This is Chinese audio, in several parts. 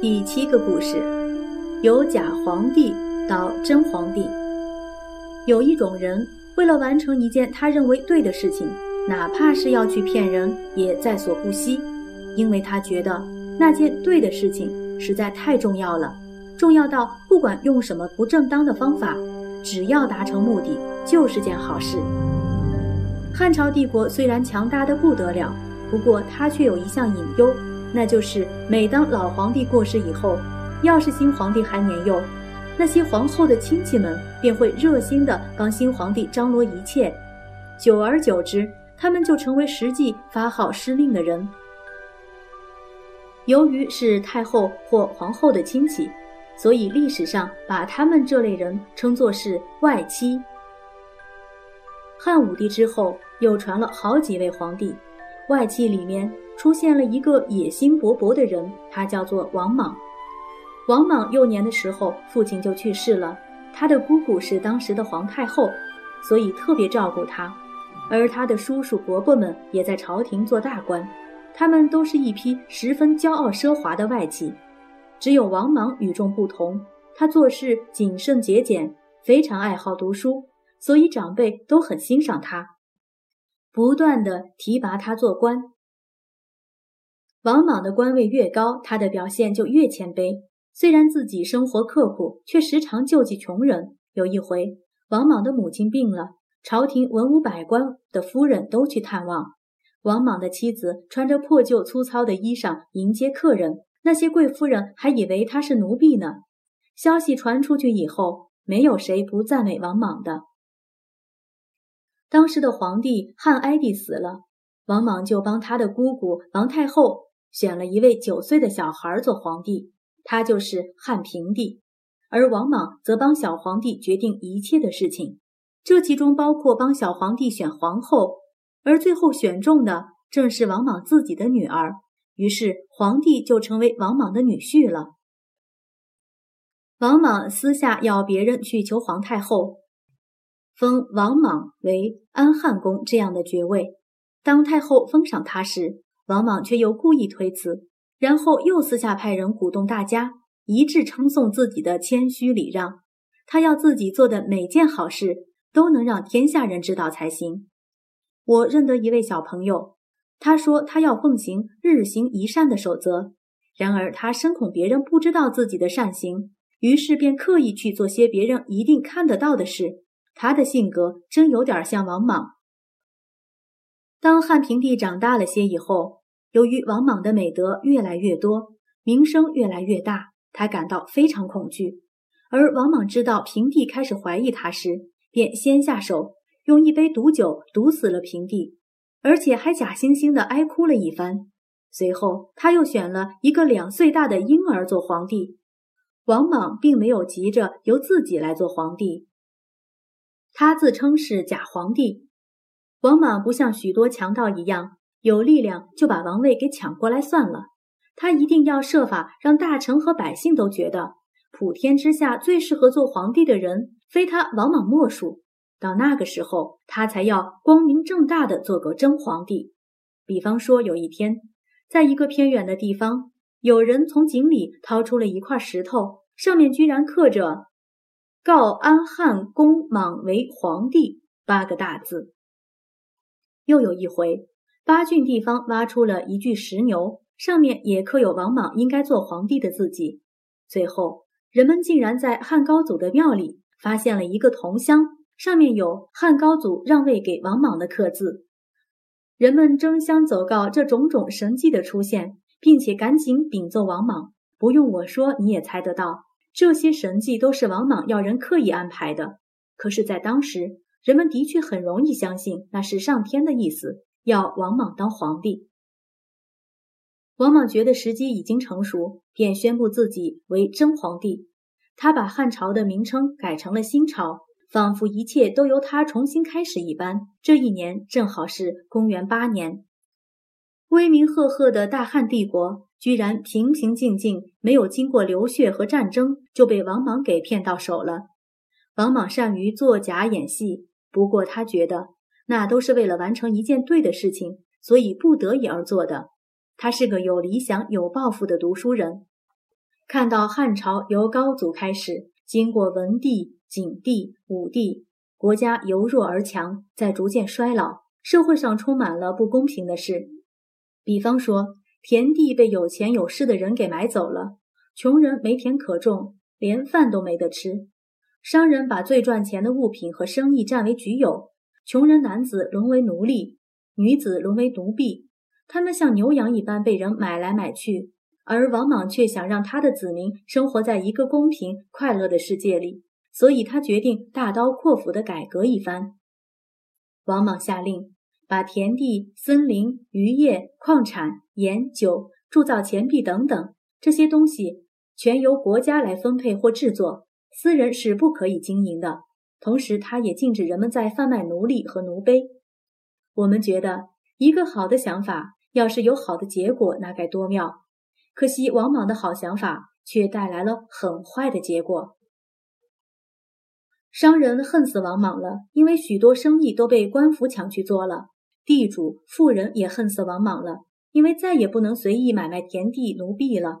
第七个故事，由假皇帝到真皇帝。有一种人，为了完成一件他认为对的事情，哪怕是要去骗人，也在所不惜，因为他觉得那件对的事情实在太重要了，重要到不管用什么不正当的方法，只要达成目的，就是件好事。汉朝帝国虽然强大的不得了，不过他却有一项隐忧。那就是每当老皇帝过世以后，要是新皇帝还年幼，那些皇后的亲戚们便会热心地帮新皇帝张罗一切，久而久之，他们就成为实际发号施令的人。由于是太后或皇后的亲戚，所以历史上把他们这类人称作是外戚。汉武帝之后，又传了好几位皇帝，外戚里面。出现了一个野心勃勃的人，他叫做王莽。王莽幼年的时候，父亲就去世了，他的姑姑是当时的皇太后，所以特别照顾他。而他的叔叔伯伯们也在朝廷做大官，他们都是一批十分骄傲奢华的外戚。只有王莽与众不同，他做事谨慎节俭，非常爱好读书，所以长辈都很欣赏他，不断的提拔他做官。王莽的官位越高，他的表现就越谦卑。虽然自己生活刻苦，却时常救济穷人。有一回，王莽的母亲病了，朝廷文武百官的夫人都去探望。王莽的妻子穿着破旧粗糙的衣裳迎接客人，那些贵夫人还以为他是奴婢呢。消息传出去以后，没有谁不赞美王莽的。当时的皇帝汉哀帝死了，王莽就帮他的姑姑王太后。选了一位九岁的小孩做皇帝，他就是汉平帝，而王莽则帮小皇帝决定一切的事情，这其中包括帮小皇帝选皇后，而最后选中的正是王莽自己的女儿，于是皇帝就成为王莽的女婿了。王莽私下要别人去求皇太后，封王莽为安汉公这样的爵位，当太后封赏他时。王莽却又故意推辞，然后又私下派人鼓动大家一致称颂自己的谦虚礼让。他要自己做的每件好事都能让天下人知道才行。我认得一位小朋友，他说他要奉行日行一善的守则，然而他深恐别人不知道自己的善行，于是便刻意去做些别人一定看得到的事。他的性格真有点像王莽。当汉平帝长大了些以后。由于王莽的美德越来越多，名声越来越大，他感到非常恐惧。而王莽知道平帝开始怀疑他时，便先下手，用一杯毒酒毒死了平帝，而且还假惺惺的哀哭了一番。随后，他又选了一个两岁大的婴儿做皇帝。王莽并没有急着由自己来做皇帝，他自称是假皇帝。王莽不像许多强盗一样。有力量就把王位给抢过来算了，他一定要设法让大臣和百姓都觉得普天之下最适合做皇帝的人非他王莽莫属。到那个时候，他才要光明正大的做个真皇帝。比方说，有一天，在一个偏远的地方，有人从井里掏出了一块石头，上面居然刻着“告安汉公莽为皇帝”八个大字。又有一回。八郡地方挖出了一具石牛，上面也刻有王莽应该做皇帝的字迹。最后，人们竟然在汉高祖的庙里发现了一个铜箱，上面有汉高祖让位给王莽的刻字。人们争相走告这种种神迹的出现，并且赶紧禀奏王莽。不用我说，你也猜得到，这些神迹都是王莽要人刻意安排的。可是，在当时，人们的确很容易相信那是上天的意思。要王莽当皇帝，王莽觉得时机已经成熟，便宣布自己为真皇帝。他把汉朝的名称改成了新朝，仿佛一切都由他重新开始一般。这一年正好是公元八年，威名赫赫的大汉帝国居然平平静静，没有经过流血和战争，就被王莽给骗到手了。王莽善于作假演戏，不过他觉得。那都是为了完成一件对的事情，所以不得已而做的。他是个有理想、有抱负的读书人。看到汉朝由高祖开始，经过文帝、景帝、武帝，国家由弱而强，在逐渐衰老，社会上充满了不公平的事。比方说，田地被有钱有势的人给买走了，穷人没田可种，连饭都没得吃。商人把最赚钱的物品和生意占为己有，穷人男子沦为奴隶，女子沦为奴婢，他们像牛羊一般被人买来买去。而王莽却想让他的子民生活在一个公平快乐的世界里，所以他决定大刀阔斧地改革一番。王莽下令，把田地、森林、渔业、矿产、盐、酒、铸造钱币等等这些东西，全由国家来分配或制作。私人是不可以经营的，同时他也禁止人们在贩卖奴隶和奴婢。我们觉得一个好的想法，要是有好的结果，那该多妙！可惜王莽的好想法却带来了很坏的结果。商人恨死王莽了，因为许多生意都被官府抢去做了；地主、富人也恨死王莽了，因为再也不能随意买卖田地、奴婢了。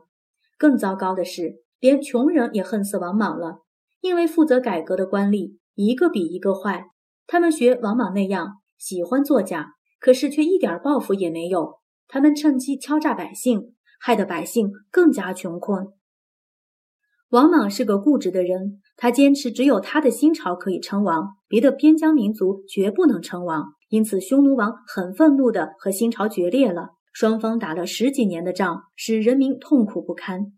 更糟糕的是，连穷人也恨死王莽了。因为负责改革的官吏一个比一个坏，他们学王莽那样喜欢作假，可是却一点报复也没有。他们趁机敲诈百姓，害得百姓更加穷困。王莽是个固执的人，他坚持只有他的新朝可以称王，别的边疆民族绝不能称王。因此，匈奴王很愤怒地和新朝决裂了，双方打了十几年的仗，使人民痛苦不堪。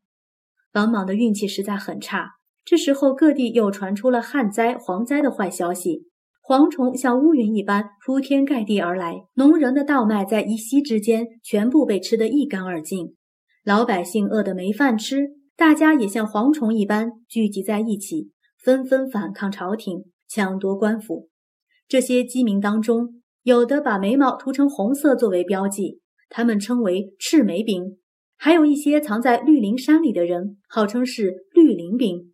王莽的运气实在很差。这时候，各地又传出了旱灾、蝗灾的坏消息，蝗虫像乌云一般铺天盖地而来，农人的稻麦在一夕之间全部被吃得一干二净，老百姓饿得没饭吃，大家也像蝗虫一般聚集在一起，纷纷反抗朝廷，抢夺官府。这些饥民当中，有的把眉毛涂成红色作为标记，他们称为赤眉兵；还有一些藏在绿林山里的人，号称是绿林兵。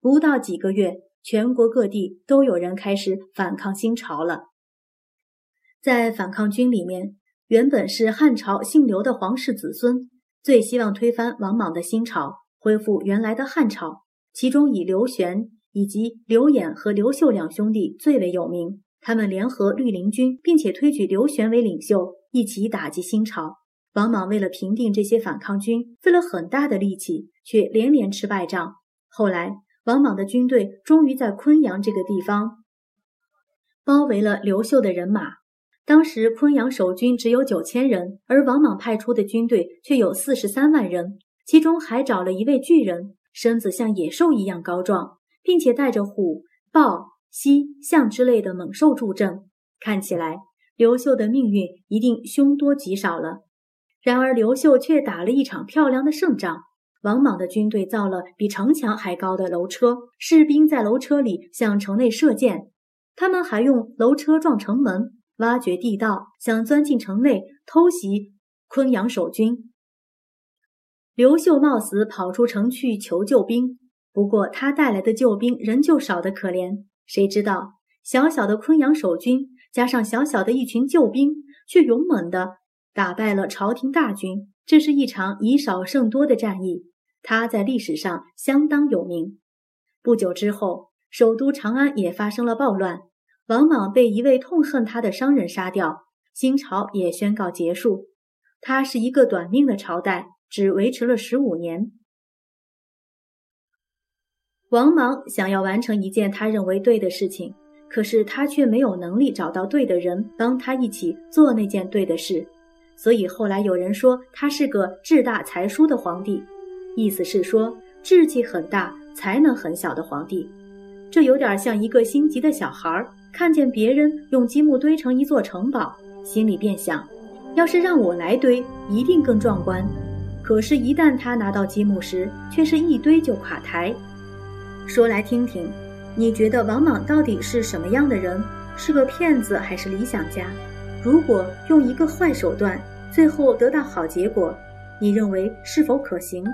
不到几个月，全国各地都有人开始反抗新朝了。在反抗军里面，原本是汉朝姓刘的皇室子孙，最希望推翻王莽的新朝，恢复原来的汉朝。其中以刘玄以及刘演和刘秀两兄弟最为有名。他们联合绿林军，并且推举刘玄为领袖，一起打击新朝。王莽为了平定这些反抗军，费了很大的力气，却连连吃败仗。后来。王莽的军队终于在昆阳这个地方包围了刘秀的人马。当时昆阳守军只有九千人，而王莽派出的军队却有四十三万人，其中还找了一位巨人，身子像野兽一样高壮，并且带着虎、豹、犀、象之类的猛兽助阵。看起来刘秀的命运一定凶多吉少了。然而刘秀却打了一场漂亮的胜仗。王莽的军队造了比城墙还高的楼车，士兵在楼车里向城内射箭。他们还用楼车撞城门，挖掘地道，想钻进城内偷袭昆阳守军。刘秀冒死跑出城去求救兵，不过他带来的救兵仍旧少得可怜。谁知道小小的昆阳守军加上小小的一群救兵，却勇猛地打败了朝廷大军。这是一场以少胜多的战役。他在历史上相当有名。不久之后，首都长安也发生了暴乱，王莽被一位痛恨他的商人杀掉，新朝也宣告结束。他是一个短命的朝代，只维持了十五年。王莽想要完成一件他认为对的事情，可是他却没有能力找到对的人帮他一起做那件对的事，所以后来有人说他是个志大才疏的皇帝。意思是说，志气很大、才能很小的皇帝，这有点像一个心急的小孩儿，看见别人用积木堆成一座城堡，心里便想：要是让我来堆，一定更壮观。可是，一旦他拿到积木时，却是一堆就垮台。说来听听，你觉得王莽到底是什么样的人？是个骗子还是理想家？如果用一个坏手段，最后得到好结果，你认为是否可行？